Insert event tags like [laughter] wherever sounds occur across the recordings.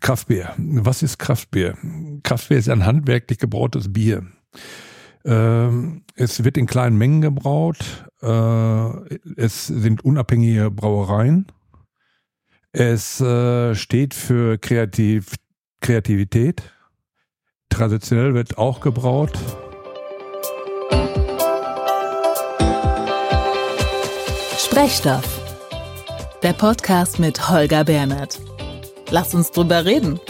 Kraftbier. Was ist Kraftbier? Kraftbier ist ein handwerklich gebrautes Bier. Ähm, es wird in kleinen Mengen gebraut. Äh, es sind unabhängige Brauereien. Es äh, steht für Kreativ Kreativität. Traditionell wird auch gebraut. Sprechstoff. Der Podcast mit Holger Bernhard. Lass uns drüber reden.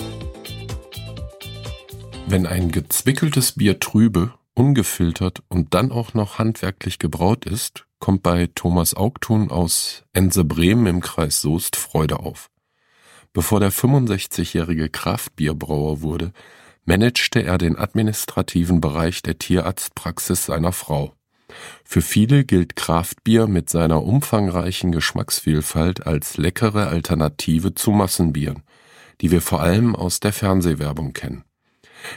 Wenn ein gezwickeltes Bier trübe, ungefiltert und dann auch noch handwerklich gebraut ist, kommt bei Thomas Augtun aus Ense Bremen im Kreis Soest Freude auf. Bevor der 65-jährige Kraftbierbrauer wurde, managte er den administrativen Bereich der Tierarztpraxis seiner Frau. Für viele gilt Kraftbier mit seiner umfangreichen Geschmacksvielfalt als leckere Alternative zu Massenbieren, die wir vor allem aus der Fernsehwerbung kennen.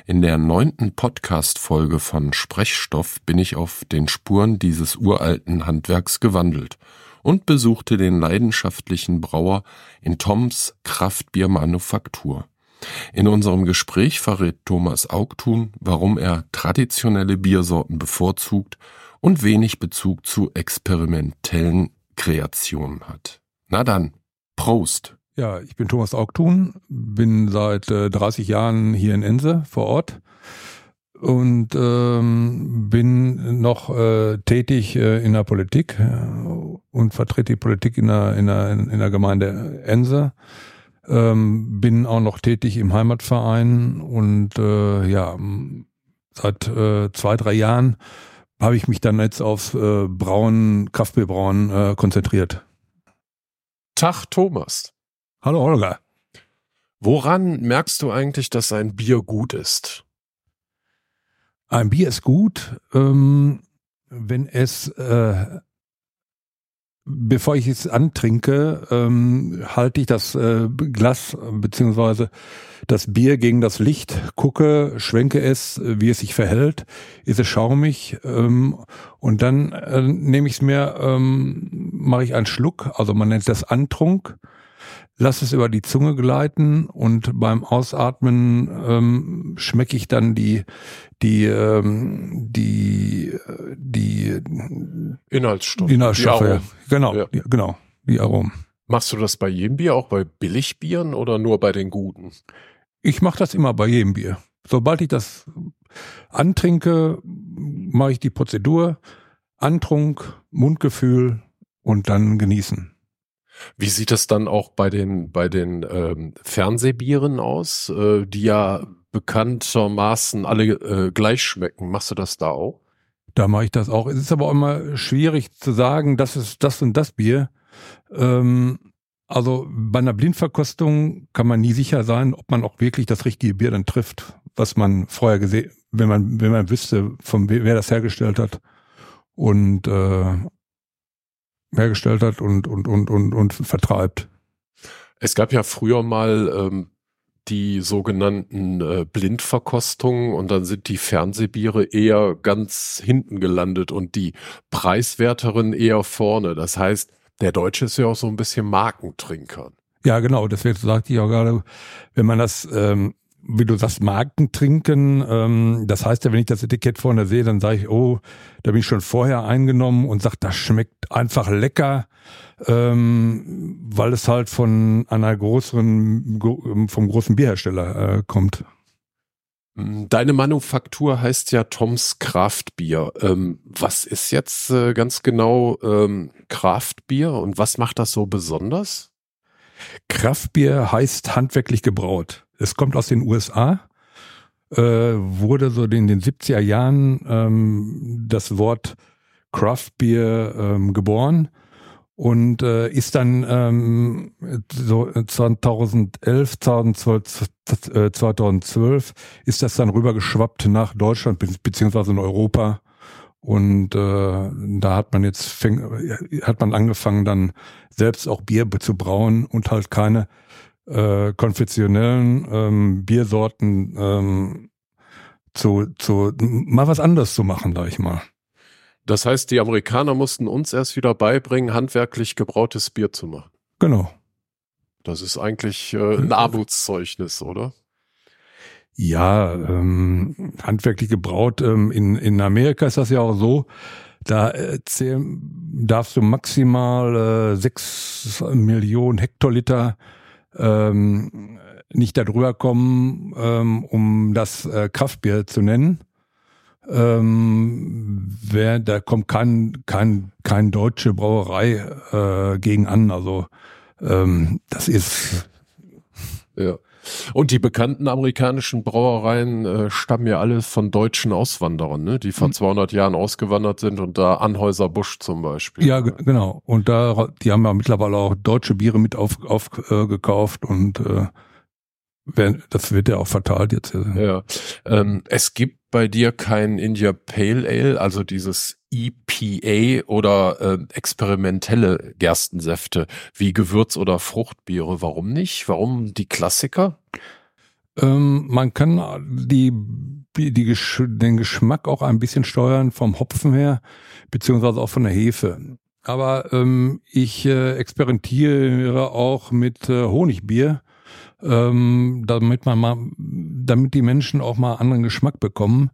In der neunten Podcast-Folge von Sprechstoff bin ich auf den Spuren dieses uralten Handwerks gewandelt und besuchte den leidenschaftlichen Brauer in Toms Kraftbiermanufaktur. In unserem Gespräch verrät Thomas Augtun, warum er traditionelle Biersorten bevorzugt und wenig Bezug zu experimentellen Kreationen hat. Na dann, Prost! Ja, ich bin Thomas Augtun, bin seit äh, 30 Jahren hier in Ense vor Ort und ähm, bin noch äh, tätig äh, in der Politik äh, und vertrete die Politik in der, in der, in der Gemeinde Ense. Ähm, bin auch noch tätig im Heimatverein und äh, ja, seit äh, zwei, drei Jahren habe ich mich dann jetzt aufs äh, Brauen, Kraftbierbrauen äh, konzentriert. Tag Thomas. Hallo Holger. Woran merkst du eigentlich, dass ein Bier gut ist? Ein Bier ist gut, ähm, wenn es, äh, bevor ich es antrinke, ähm, halte ich das äh, Glas beziehungsweise das Bier gegen das Licht, gucke, schwenke es, wie es sich verhält, ist es schaumig ähm, und dann äh, nehme ich es mir, ähm, mache ich einen Schluck, also man nennt das Antrunk, lasse es über die Zunge gleiten und beim Ausatmen ähm, schmecke ich dann die die ähm, die die Inhaltsstoffe. Inhaltsstoffe, die genau, ja. die, genau, die Aromen. Machst du das bei jedem Bier, auch bei Billigbieren oder nur bei den guten? Ich mache das immer bei jedem Bier. Sobald ich das antrinke, mache ich die Prozedur, Antrunk, Mundgefühl und dann genießen. Wie sieht das dann auch bei den, bei den ähm, Fernsehbieren aus, äh, die ja bekanntermaßen alle äh, gleich schmecken? Machst du das da auch? Da mache ich das auch. Es ist aber auch immer schwierig zu sagen, das ist das und das Bier. Ähm, also bei einer Blindverkostung kann man nie sicher sein, ob man auch wirklich das richtige Bier dann trifft, was man vorher gesehen, wenn man wenn man wüsste, von wer das hergestellt hat und äh, hergestellt hat und und und und und vertreibt. Es gab ja früher mal ähm, die sogenannten äh, Blindverkostungen und dann sind die Fernsehbiere eher ganz hinten gelandet und die preiswerteren eher vorne. Das heißt, der Deutsche ist ja auch so ein bisschen Markentrinker. Ja, genau. Deswegen sagte ich auch gerade, wenn man das, ähm, wie du sagst, Markentrinken, ähm, das heißt ja, wenn ich das Etikett vorne sehe, dann sage ich, oh, da bin ich schon vorher eingenommen und sage, das schmeckt einfach lecker, ähm, weil es halt von einer größeren, vom großen Bierhersteller äh, kommt. Mm, deine Manufaktur heißt ja Toms Kraftbier. Ähm, was ist jetzt äh, ganz genau ähm, Kraftbier und was macht das so besonders? Kraftbier heißt handwerklich gebraut. Es kommt aus den USA, äh, wurde so in den 70er Jahren ähm, das Wort Craftbier ähm, geboren und äh, ist dann ähm, so 2011, 2012, 2012 ist das dann rübergeschwappt nach Deutschland be beziehungsweise in Europa und äh, da hat man jetzt fäng, hat man angefangen dann selbst auch Bier zu brauen und halt keine äh, konfessionellen ähm, Biersorten ähm, zu, zu mal was anderes zu machen, sag ich mal. Das heißt, die Amerikaner mussten uns erst wieder beibringen, handwerklich gebrautes Bier zu machen. Genau. Das ist eigentlich äh, ein [laughs] Armutszeugnis, oder? Ja, ähm, handwerklich gebraut. Ähm, in, in Amerika ist das ja auch so, da erzähl, darfst du maximal äh, sechs Millionen Hektoliter ähm, nicht darüber kommen, ähm, um das äh, Kraftbier zu nennen. Ähm, wer, da kommt kein, kein, kein deutsche Brauerei äh, gegen an. Also ähm, das ist ja. Und die bekannten amerikanischen Brauereien äh, stammen ja alle von deutschen Auswanderern, ne? die vor mhm. 200 Jahren ausgewandert sind und da Anhäuser Busch zum Beispiel. Ja, genau. Und da, die haben ja mittlerweile auch deutsche Biere mit aufgekauft auf, äh, und äh, das wird ja auch verteilt jetzt. Ja. Ähm, es gibt bei dir kein India Pale Ale, also dieses EPA oder äh, experimentelle Gerstensäfte wie Gewürz- oder Fruchtbiere. Warum nicht? Warum die Klassiker? Ähm, man kann die, die, die, den Geschmack auch ein bisschen steuern vom Hopfen her, beziehungsweise auch von der Hefe. Aber ähm, ich äh, experimentiere auch mit äh, Honigbier ähm, damit man mal, damit die Menschen auch mal anderen Geschmack bekommen,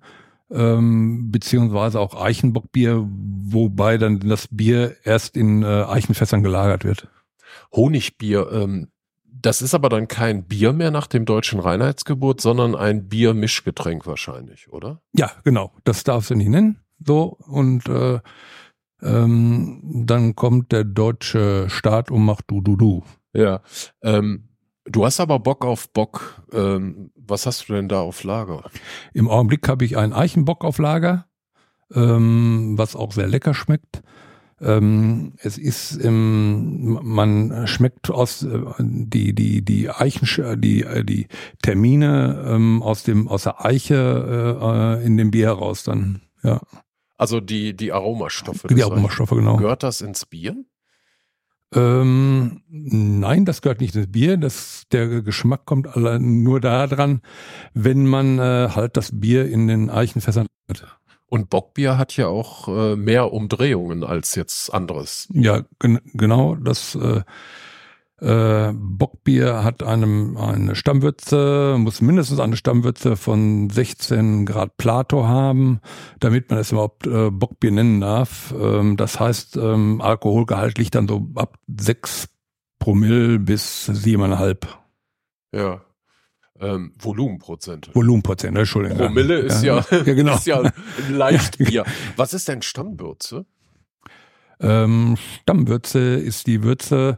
ähm, beziehungsweise auch Eichenbockbier, wobei dann das Bier erst in äh, Eichenfässern gelagert wird. Honigbier, ähm, das ist aber dann kein Bier mehr nach dem deutschen Reinheitsgebot, sondern ein Biermischgetränk wahrscheinlich, oder? Ja, genau. Das darfst du nicht nennen. So und äh, ähm, dann kommt der deutsche Staat und macht du du du. Ja. Ähm, Du hast aber Bock auf Bock. Ähm, was hast du denn da auf Lager? Im Augenblick habe ich einen Eichenbock auf Lager, ähm, was auch sehr lecker schmeckt. Ähm, es ist im, man schmeckt aus äh, die die die Eichen die die Termine ähm, aus dem aus der Eiche äh, in dem Bier heraus dann ja also die die Aromastoffe die Aromastoffe genau gehört das ins Bier ähm, nein, das gehört nicht ins Bier. Das, der Geschmack kommt nur da dran, wenn man äh, halt das Bier in den Eichenfässern hat. Und Bockbier hat ja auch äh, mehr Umdrehungen als jetzt anderes. Ja, gen genau. Das äh, äh, Bockbier hat einem eine Stammwürze, muss mindestens eine Stammwürze von 16 Grad Plato haben, damit man es überhaupt äh, Bockbier nennen darf. Ähm, das heißt, ähm, Alkoholgehalt liegt dann so ab 6 Promille bis 7,5. Ja. Ähm, Volumenprozent. Volumenprozent, Entschuldigung. Promille ist ja, ja, ja, genau. ist ja ein [laughs] Leichtbier. Was ist denn Stammwürze? Ähm, Stammwürze ist die Würze,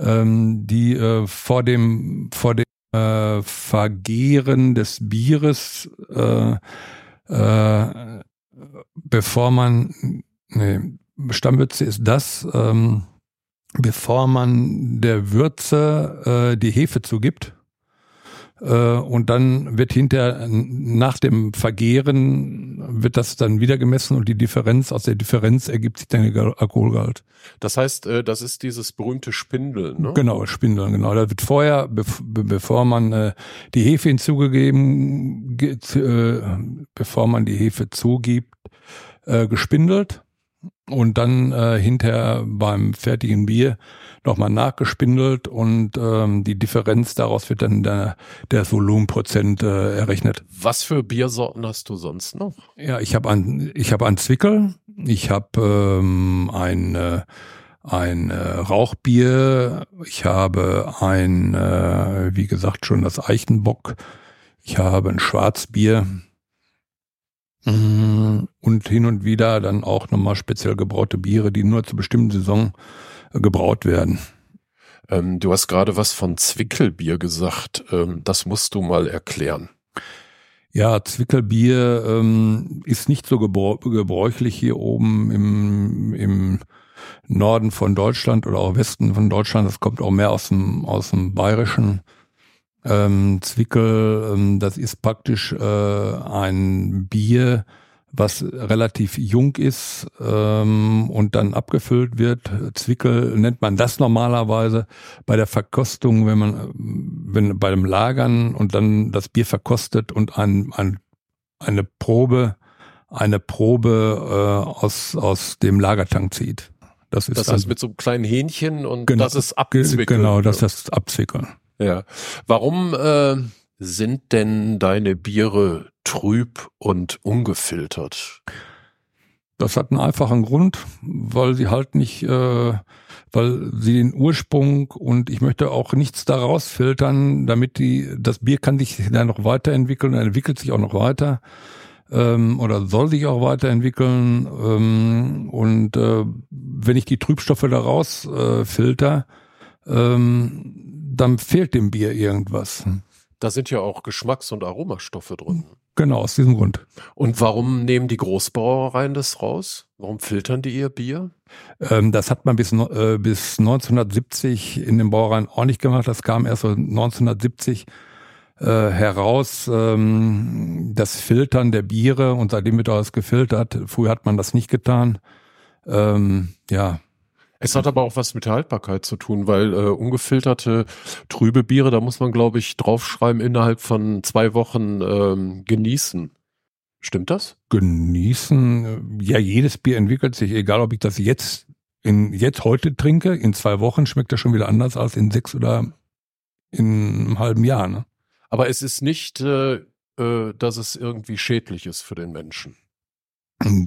ähm, die äh, vor dem vor dem äh, Vergehren des Bieres, äh, äh, bevor man, nee, Stammwürze ist das, ähm, bevor man der Würze äh, die Hefe zugibt und dann wird hinter nach dem Vergehren wird das dann wieder gemessen und die Differenz aus der Differenz ergibt sich dann der Alkoholgehalt. Das heißt, äh, das ist dieses berühmte Spindeln, ne? Genau, Spindeln, genau. Da wird vorher, bevor man äh, die Hefe hinzugegeben, bevor man die Hefe zugibt, gespindelt und dann hinterher beim fertigen Bier nochmal nachgespindelt und ähm, die Differenz daraus wird dann der, der Volumenprozent äh, errechnet. Was für Biersorten hast du sonst noch? Ja, ich habe ein, ich habe ein Zwickel, ich habe ähm, ein äh, ein äh, Rauchbier, ich habe ein, äh, wie gesagt, schon das Eichenbock, ich habe ein Schwarzbier und hin und wieder dann auch nochmal speziell gebraute Biere, die nur zur bestimmten Saison gebraut werden. Ähm, du hast gerade was von Zwickelbier gesagt. Ähm, das musst du mal erklären. Ja, Zwickelbier ähm, ist nicht so gebräuchlich hier oben im, im Norden von Deutschland oder auch Westen von Deutschland. Das kommt auch mehr aus dem, aus dem Bayerischen. Ähm, Zwickel, ähm, das ist praktisch äh, ein Bier, was relativ jung ist ähm, und dann abgefüllt wird. Zwickel nennt man das normalerweise bei der Verkostung, wenn man wenn bei dem Lagern und dann das Bier verkostet und ein, ein, eine Probe eine Probe äh, aus aus dem Lagertank zieht. Das ist Das dann- heißt mit so einem kleinen Hähnchen und Genau, das ist abzwickeln. Genau, das ist Abzwickeln. Ja. Warum äh, sind denn deine Biere trüb und ungefiltert? Das hat einen einfachen Grund, weil sie halt nicht, äh, weil sie den Ursprung und ich möchte auch nichts daraus filtern, damit die, das Bier kann sich dann noch weiterentwickeln, entwickelt sich auch noch weiter ähm, oder soll sich auch weiterentwickeln. Ähm, und äh, wenn ich die Trübstoffe daraus äh, filter, ähm, dann fehlt dem Bier irgendwas. Da sind ja auch Geschmacks- und Aromastoffe drin. Genau, aus diesem Grund. Und warum nehmen die Großbrauereien das raus? Warum filtern die ihr Bier? Ähm, das hat man bis, äh, bis 1970 in den Brauereien auch nicht gemacht. Das kam erst so 1970 äh, heraus, ähm, das Filtern der Biere und seitdem wird alles gefiltert. Früher hat man das nicht getan. Ähm, ja, Es hat aber auch was mit der Haltbarkeit zu tun, weil äh, ungefilterte trübe Biere, da muss man, glaube ich, draufschreiben, innerhalb von zwei Wochen ähm, genießen. Stimmt das? genießen. Ja, jedes Bier entwickelt sich, egal ob ich das jetzt in jetzt heute trinke, in zwei Wochen schmeckt das schon wieder anders als in sechs oder in einem halben Jahr. Ne? Aber es ist nicht, äh, äh, dass es irgendwie schädlich ist für den Menschen.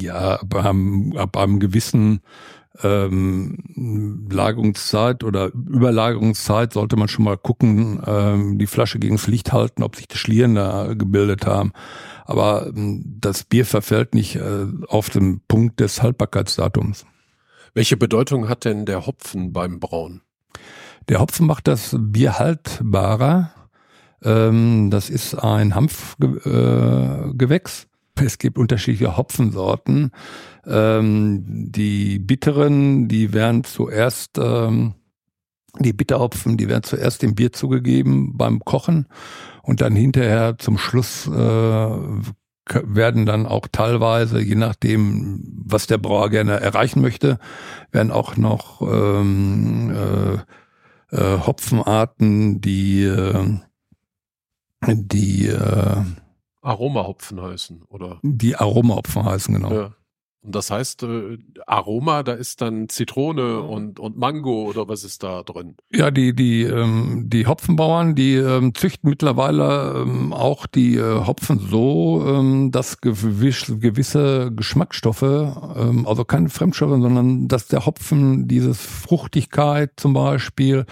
Ja, ab einem, ab einem gewissen ähm, Lagerungszeit oder Überlagerungszeit sollte man schon mal gucken, ähm, die Flasche gegens Licht halten, ob sich die Schlieren da gebildet haben. Aber ähm, das Bier verfällt nicht äh, auf den Punkt des Haltbarkeitsdatums. Welche Bedeutung hat denn der Hopfen beim Brauen? Der Hopfen macht das Bier haltbarer. Ähm, das ist ein Hanfgewächs. Äh, Gewächs. Es gibt unterschiedliche Hopfensorten. Ähm, die bitteren, die werden zuerst, ähm, die Bitterhopfen, die werden zuerst dem Bier zugegeben beim Kochen und dann hinterher zum Schluss äh, werden dann auch teilweise, je nachdem, was der Brauer gerne erreichen möchte, werden auch noch ähm, äh, äh, Hopfenarten, die äh, die äh, Aromahopfen heißen, oder? die Aromahopfen heißen genau. Ja. Und das heißt, äh, Aroma, da ist dann Zitrone und, und Mango oder was ist da drin? Ja, die die ähm, die Hopfenbauern, die ähm, züchten mittlerweile ähm, auch die äh, Hopfen so, ähm, dass gewiss, gewisse Geschmacksstoffe, ähm, also keine Fremdstoffe, sondern dass der Hopfen dieses Fruchtigkeit zum Beispiel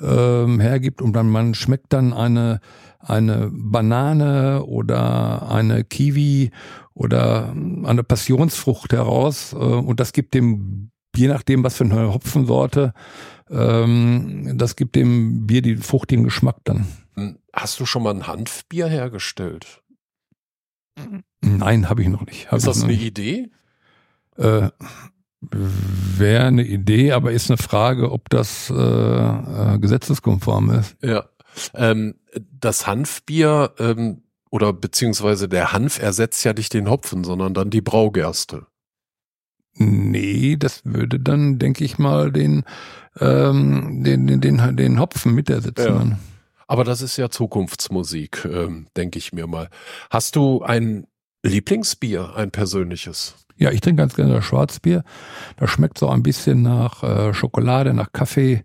ähm, hergibt und dann man schmeckt dann eine eine Banane oder eine Kiwi oder eine Passionsfrucht heraus äh, und das gibt dem je nachdem was für eine Hopfensorte ähm, das gibt dem Bier den fruchtigen Geschmack dann. Hm, Hast du schon mal ein Hanfbier hergestellt? Nein, habe ich noch nicht. Hab ist das eine nicht. Idee? Äh, Wäre eine Idee, aber ist eine Frage, ob das äh, äh, gesetzeskonform ist. Ja. Ähm, das Hanfbier ähm, oder beziehungsweise der Hanf ersetzt ja nicht den Hopfen, sondern dann die Braugerste. Nee, das würde dann, denke ich mal, den, ähm, den, den, den, den Hopfen mit ersetzen. Ja. Aber das ist ja Zukunftsmusik, ähm, denke ich mir mal. Hast du ein Lieblingsbier, ein persönliches? Ja, ich trinke ganz gerne das Schwarzbier. Das schmeckt so ein bisschen nach äh, Schokolade, nach Kaffee.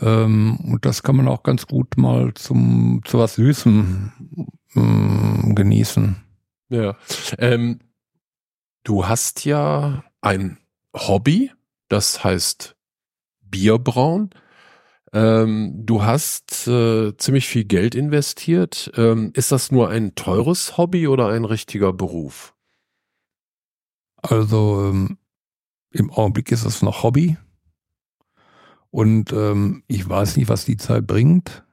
Ähm, und das kann man auch ganz gut mal zum zu was Süßem mm, genießen. Ja. Ähm, du hast ja ein Hobby, das heißt Bierbrauen. Ähm, du hast äh, ziemlich viel Geld investiert. Ähm, ist das nur ein teures Hobby oder ein richtiger Beruf? Also ähm, im Augenblick ist es noch Hobby. Und ähm, ich weiß nicht, was die Zeit bringt.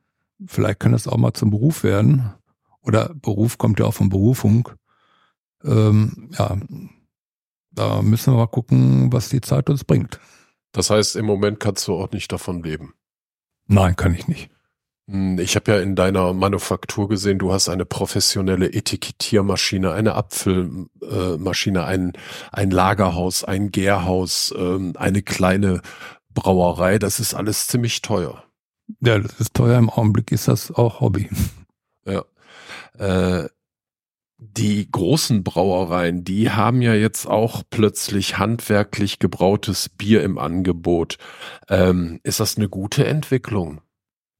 Vielleicht kann es auch mal zum Beruf werden. Oder Beruf kommt ja auch von Berufung. Ähm, ja, da müssen wir mal gucken, was die Zeit uns bringt. Das heißt, im Moment kannst du auch nicht davon leben. Nein, kann ich nicht. Hm, Ich habe ja in deiner Manufaktur gesehen, du hast eine professionelle Etikettiermaschine, eine Abfüllmaschine, ein, ein Lagerhaus, ein Gärhaus, ähm, eine kleine Brauerei. Das ist alles ziemlich teuer. Ja, das ist teuer. Im Augenblick ist das auch Hobby. Ja. Äh, die großen Brauereien, die haben ja jetzt auch plötzlich handwerklich gebrautes Bier im Angebot. Ähm, ist das eine gute Entwicklung?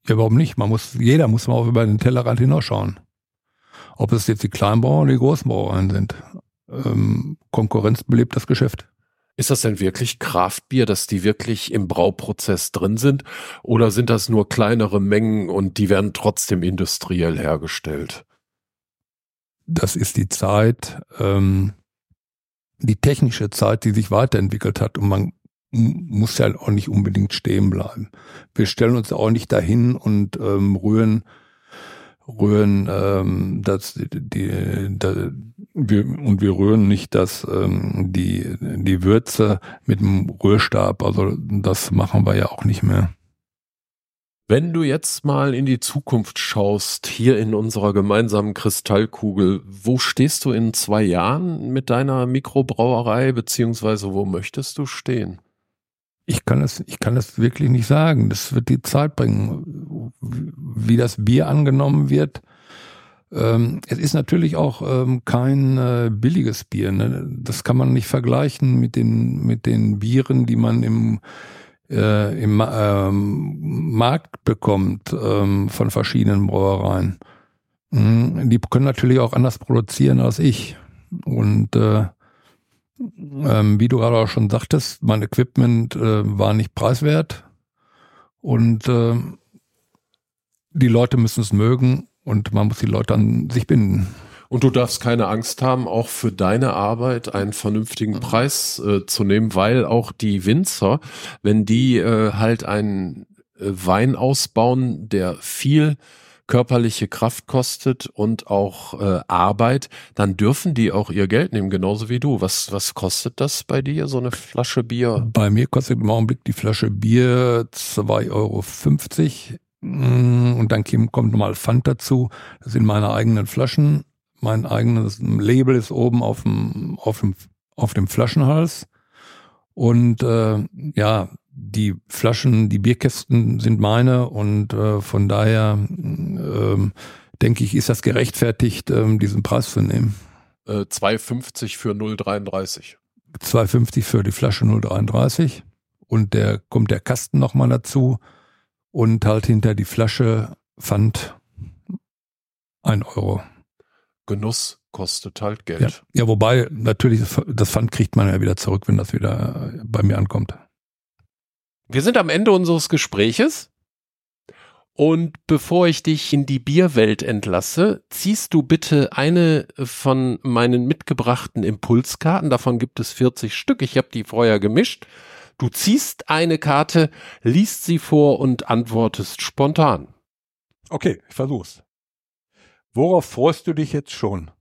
Ja, warum nicht? Man muss, jeder muss mal auch über den Tellerrand hinausschauen. Ob es jetzt die Kleinbauern oder die großen Brauereien sind. Ähm, Konkurrenz belebt das Geschäft. Ist das denn wirklich Kraftbier, dass die wirklich im Brauprozess drin sind? Oder sind das nur kleinere Mengen und die werden trotzdem industriell hergestellt? Das ist die Zeit, ähm, die technische Zeit, die sich weiterentwickelt hat. Und man muss ja auch nicht unbedingt stehen bleiben. Wir stellen uns auch nicht dahin und ähm, rühren rühren ähm, das die, die wir, und wir rühren nicht das ähm, die die Würze mit dem Rührstab. Also das machen wir ja auch nicht mehr wenn du jetzt mal in die Zukunft schaust, hier in unserer gemeinsamen Kristallkugel, wo stehst du in zwei Jahren mit deiner Mikrobrauerei, beziehungsweise wo möchtest du stehen? Ich kann es, ich kann es wirklich nicht sagen. Das wird die Zeit bringen, wie das Bier angenommen wird. Ähm, es ist natürlich auch ähm, kein äh, billiges Bier. Ne? Das kann man nicht vergleichen mit den, mit den Bieren, die man im äh, im ähm, Markt bekommt ähm, von verschiedenen Brauereien. Mhm. Die können natürlich auch anders produzieren als ich. Und äh, ähm, wie du gerade auch schon sagtest, mein Equipment äh, war nicht preiswert. Und äh, die Leute müssen es mögen und man muss die Leute an sich binden. Und du darfst keine Angst haben, auch für deine Arbeit einen vernünftigen mhm. Preis äh, zu nehmen, weil auch die Winzer, wenn die äh, halt einen äh, Wein ausbauen, der viel körperliche Kraft kostet und auch äh, Arbeit, dann dürfen die auch ihr Geld nehmen, genauso wie du. Was, was kostet das bei dir, so eine Flasche Bier? Bei mir kostet im Augenblick die Flasche Bier 2,50 Euro. Mm, und dann kommt nochmal Pfand dazu. Das sind meine eigenen Flaschen mein eigenes Label ist oben auf dem, auf dem, auf dem Flaschenhals. Und äh, ja, die Flaschen, die Bierkästen sind meine und äh, von daher äh, denke ich, ist das gerechtfertigt, äh, diesen Preis zu nehmen. Äh, 2,50 für 0,33. 2,50 für die Flasche 0,33 und der kommt der Kasten nochmal dazu und halt hinter die Flasche Pfand ein Euro. Genuss kostet halt Geld. Ja, ja wobei natürlich das Pfand kriegt man ja wieder zurück, wenn das wieder bei mir ankommt. Wir sind am Ende unseres Gespräches. Und bevor ich dich in die Bierwelt entlasse, ziehst du bitte eine von meinen mitgebrachten Impulskarten. Davon gibt es 40 Stück. Ich habe die vorher gemischt. Du ziehst eine Karte, liest sie vor und antwortest spontan. Okay, ich versuch's. Worauf freust du dich jetzt schon?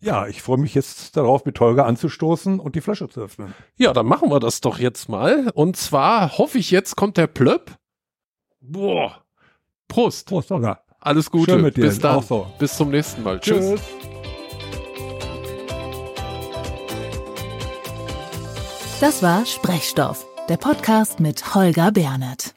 Ja, ich freue mich jetzt darauf, mit Holger anzustoßen und die Flasche zu öffnen. Ja, dann machen wir das doch jetzt mal. Und zwar hoffe ich, jetzt kommt der Plöpp. Boah. Prost. Prost, Holger. Alles Gute. Schön mit dir. Bis dann. So. Bis zum nächsten Mal. Tschüss. Tschüss. Das war Sprechstoff, der Podcast mit Holger Bernert.